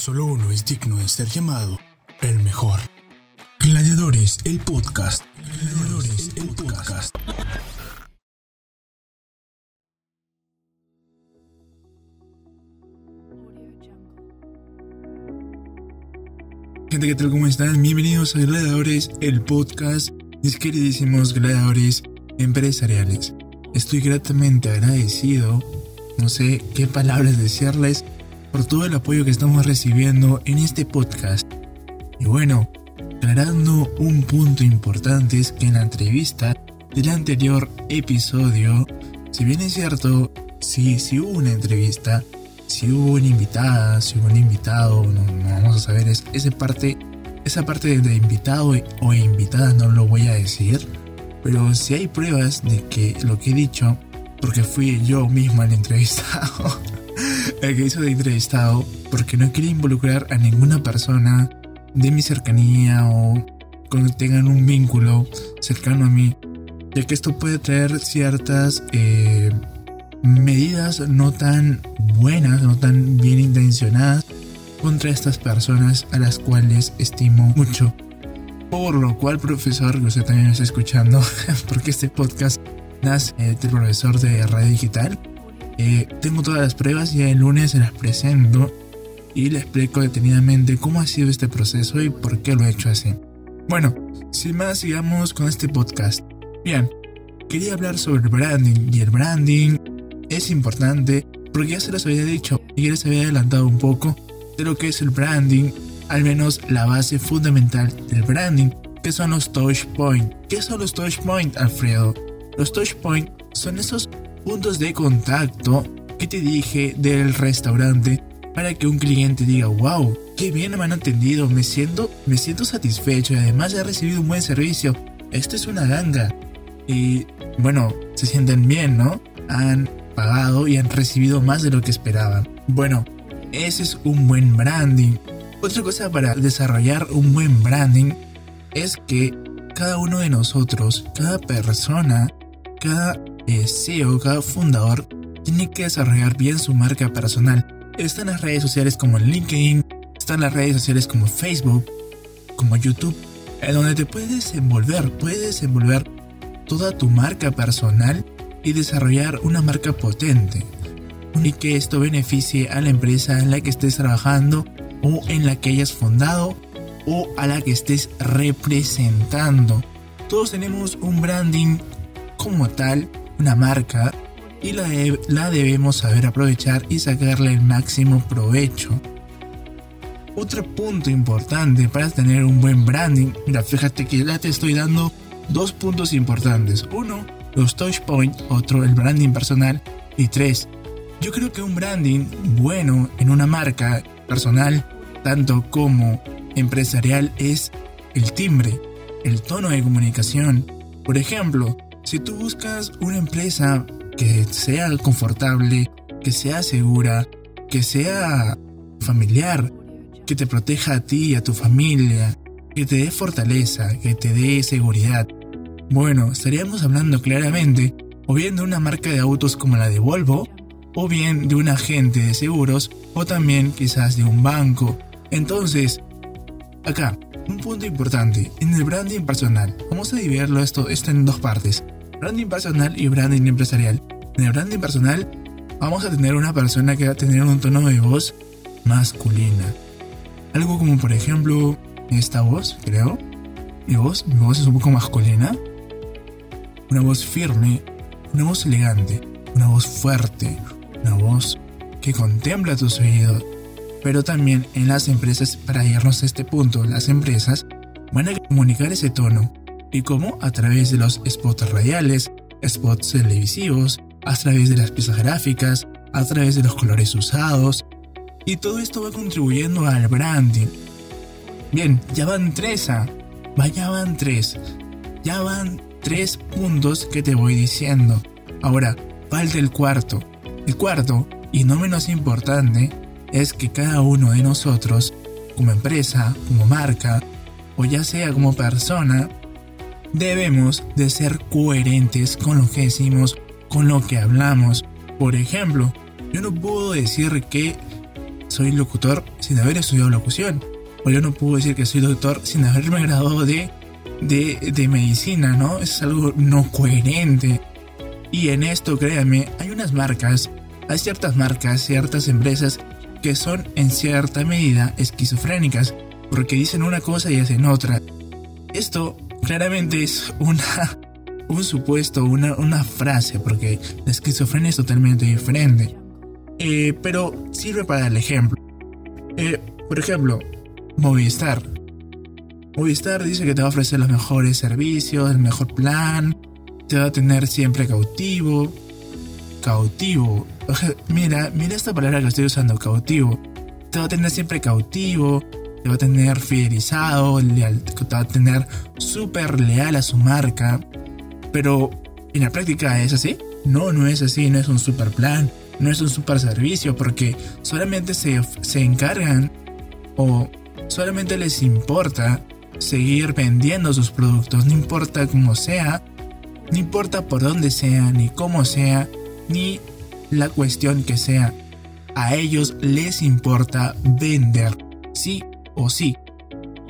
Solo uno es digno de ser llamado el mejor. Gladiadores, el podcast. Gladiadores, el podcast. Gente, ¿qué tal? ¿Cómo están? Bienvenidos a Gladiadores, el podcast. Mis queridísimos gladiadores empresariales. Estoy gratamente agradecido, no sé qué palabras decirles, por todo el apoyo que estamos recibiendo en este podcast. Y bueno, aclarando un punto importante es que en la entrevista del anterior episodio, si bien es cierto, si, si hubo una entrevista, si hubo una invitada, si hubo un invitado, no, vamos a saber, es, esa parte, esa parte de invitado o invitada no lo voy a decir, pero si hay pruebas de que lo que he dicho, porque fui yo mismo el entrevistado, el que hizo de entrevistado, porque no quería involucrar a ninguna persona de mi cercanía o que tengan un vínculo cercano a mí, ya que esto puede traer ciertas eh, medidas no tan buenas, no tan bien intencionadas contra estas personas a las cuales estimo mucho. Por lo cual, profesor, que usted también está escuchando, porque este podcast nace del profesor de radio digital, eh, tengo todas las pruebas y el lunes se las presento y le explico detenidamente cómo ha sido este proceso y por qué lo he hecho así. Bueno, sin más, sigamos con este podcast. Bien, quería hablar sobre el branding y el branding es importante porque ya se los había dicho y ya les había adelantado un poco de lo que es el branding, al menos la base fundamental del branding, que son los touch points. ¿Qué son los touch points, Alfredo? Los touch points son esos puntos de contacto que te dije del restaurante para que un cliente diga, wow, qué bien me han atendido, me siento, me siento satisfecho y además he recibido un buen servicio. Esto es una ganga. Y bueno, se sienten bien, ¿no? Han pagado y han recibido más de lo que esperaban. Bueno, ese es un buen branding. Otra cosa para desarrollar un buen branding es que cada uno de nosotros, cada persona, cada CEO, cada fundador, tiene que desarrollar bien su marca personal. Están las redes sociales como LinkedIn, están las redes sociales como Facebook, como YouTube, en donde te puedes envolver, puedes envolver toda tu marca personal y desarrollar una marca potente. Y que esto beneficie a la empresa en la que estés trabajando o en la que hayas fundado o a la que estés representando. Todos tenemos un branding como tal una marca y la, la debemos saber aprovechar y sacarle el máximo provecho. Otro punto importante para tener un buen branding, mira, fíjate que ya te estoy dando dos puntos importantes. Uno, los touch points, otro, el branding personal. Y tres, yo creo que un branding bueno en una marca personal, tanto como empresarial, es el timbre, el tono de comunicación. Por ejemplo, si tú buscas una empresa que sea confortable, que sea segura, que sea familiar, que te proteja a ti y a tu familia, que te dé fortaleza, que te dé seguridad, bueno, estaríamos hablando claramente o bien de una marca de autos como la de Volvo, o bien de un agente de seguros, o también quizás de un banco. Entonces, acá, un punto importante, en el branding personal, vamos a dividirlo esto, esto en dos partes, branding personal y branding empresarial. En el branding personal vamos a tener una persona que va a tener un tono de voz masculina. Algo como por ejemplo esta voz, creo. Mi voz, mi voz es un poco masculina. Una voz firme, una voz elegante, una voz fuerte, una voz que contempla tus oídos. Pero también en las empresas, para irnos a este punto, las empresas van a comunicar ese tono. ¿Y cómo? A través de los spots radiales, spots televisivos, a través de las piezas gráficas, a través de los colores usados. Y todo esto va contribuyendo al branding. Bien, ya van tres a. Vaya van tres. Ya van tres puntos que te voy diciendo. Ahora, falta el cuarto. El cuarto, y no menos importante, es que cada uno de nosotros, como empresa, como marca, o ya sea como persona, debemos de ser coherentes con lo que decimos, con lo que hablamos. Por ejemplo, yo no puedo decir que soy locutor sin haber estudiado locución. O yo no puedo decir que soy doctor sin haberme graduado de, de, de medicina, ¿no? Es algo no coherente. Y en esto, créanme, hay unas marcas, hay ciertas marcas, ciertas empresas que son en cierta medida esquizofrénicas, porque dicen una cosa y hacen otra. Esto claramente es una, un supuesto, una, una frase, porque la esquizofrenia es totalmente diferente. Eh, pero sirve para el ejemplo. Eh, por ejemplo, Movistar. Movistar dice que te va a ofrecer los mejores servicios, el mejor plan, te va a tener siempre cautivo. Cautivo. Mira, mira esta palabra que estoy usando, cautivo. Te va a tener siempre cautivo, te va a tener fidelizado, te va a tener súper leal a su marca. Pero en la práctica es así. No, no es así, no es un super plan, no es un super servicio, porque solamente se, se encargan o solamente les importa seguir vendiendo sus productos, no importa cómo sea, no importa por dónde sea, ni cómo sea, ni la cuestión que sea. A ellos les importa vender, sí o sí.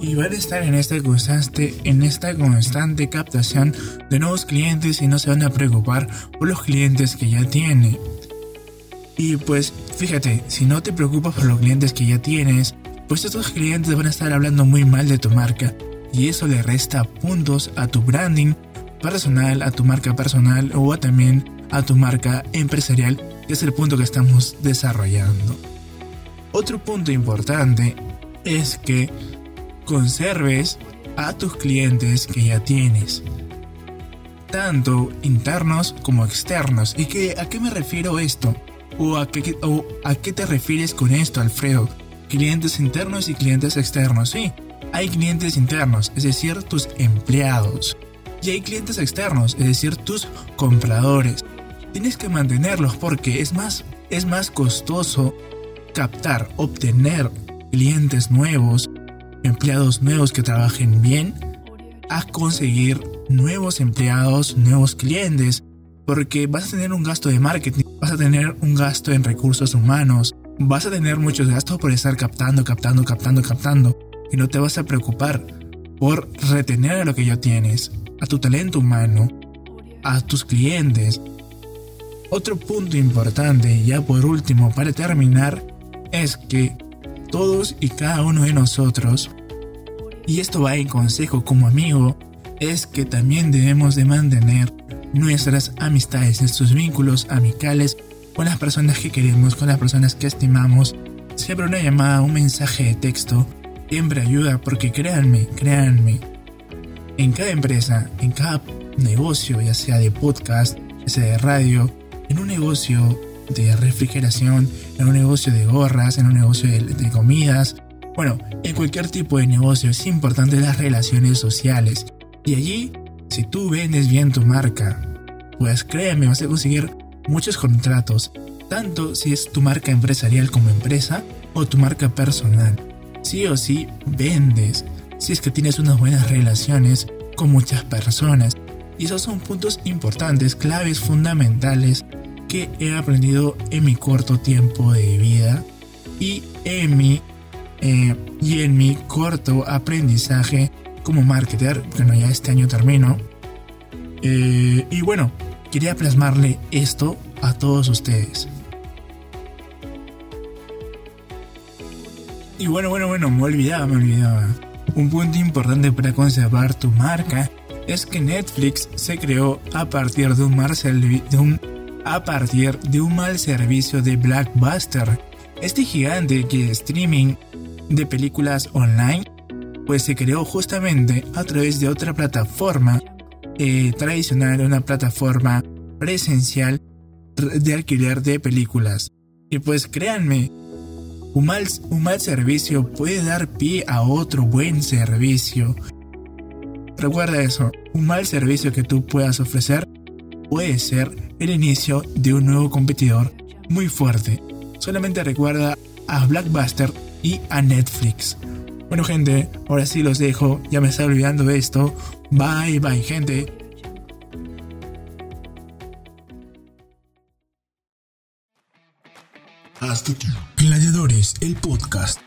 Y van a estar en esta constante, en esta constante captación de nuevos clientes y no se van a preocupar por los clientes que ya tiene. Y pues fíjate, si no te preocupas por los clientes que ya tienes, pues estos clientes van a estar hablando muy mal de tu marca y eso le resta puntos a tu branding personal, a tu marca personal o también a tu marca empresarial, que es el punto que estamos desarrollando. Otro punto importante es que conserves a tus clientes que ya tienes, tanto internos como externos. ¿Y que, a qué me refiero esto? ¿O a, qué, ¿O a qué te refieres con esto, Alfredo? Clientes internos y clientes externos. Sí, hay clientes internos, es decir, tus empleados. Y hay clientes externos, es decir, tus compradores. Tienes que mantenerlos porque es más, es más costoso captar, obtener clientes nuevos, empleados nuevos que trabajen bien, a conseguir nuevos empleados, nuevos clientes, porque vas a tener un gasto de marketing, vas a tener un gasto en recursos humanos, vas a tener muchos gastos por estar captando, captando, captando, captando, y no te vas a preocupar por retener a lo que ya tienes, a tu talento humano, a tus clientes. Otro punto importante, ya por último, para terminar, es que todos y cada uno de nosotros, y esto va en consejo como amigo, es que también debemos de mantener nuestras amistades, nuestros vínculos amicales con las personas que queremos, con las personas que estimamos. Siempre una llamada, un mensaje de texto, siempre ayuda porque créanme, créanme, en cada empresa, en cada negocio, ya sea de podcast, ya sea de radio, en un negocio de refrigeración, en un negocio de gorras, en un negocio de, comidas. Bueno, en cualquier tipo de negocio es importante las relaciones sociales. Y allí, si tú vendes bien tu marca, pues créeme, vas a conseguir muchos contratos, tanto si es tu marca empresarial como empresa o tu marca personal. Sí o sí vendes, si es que tienes unas buenas relaciones con muchas personas. Y esos son puntos importantes, claves fundamentales que he aprendido en mi corto tiempo de vida y en mi, eh, y en mi corto aprendizaje como marketer. Bueno, ya este año termino. Eh, y bueno, quería plasmarle esto a todos ustedes. Y bueno, bueno, bueno, me olvidaba, me olvidaba. Un punto importante para conservar tu marca es que Netflix se creó a partir de un, de un a partir de un mal servicio de Blackbuster, este gigante que streaming de películas online, pues se creó justamente a través de otra plataforma eh, tradicional, una plataforma presencial de alquiler de películas. Y pues créanme, un mal, un mal servicio puede dar pie a otro buen servicio. Recuerda eso, un mal servicio que tú puedas ofrecer puede ser el inicio de un nuevo competidor muy fuerte. Solamente recuerda a Blackbuster y a Netflix. Bueno gente, ahora sí los dejo, ya me estaba olvidando de esto. Bye bye gente. Hasta aquí. Gladiadores, el podcast.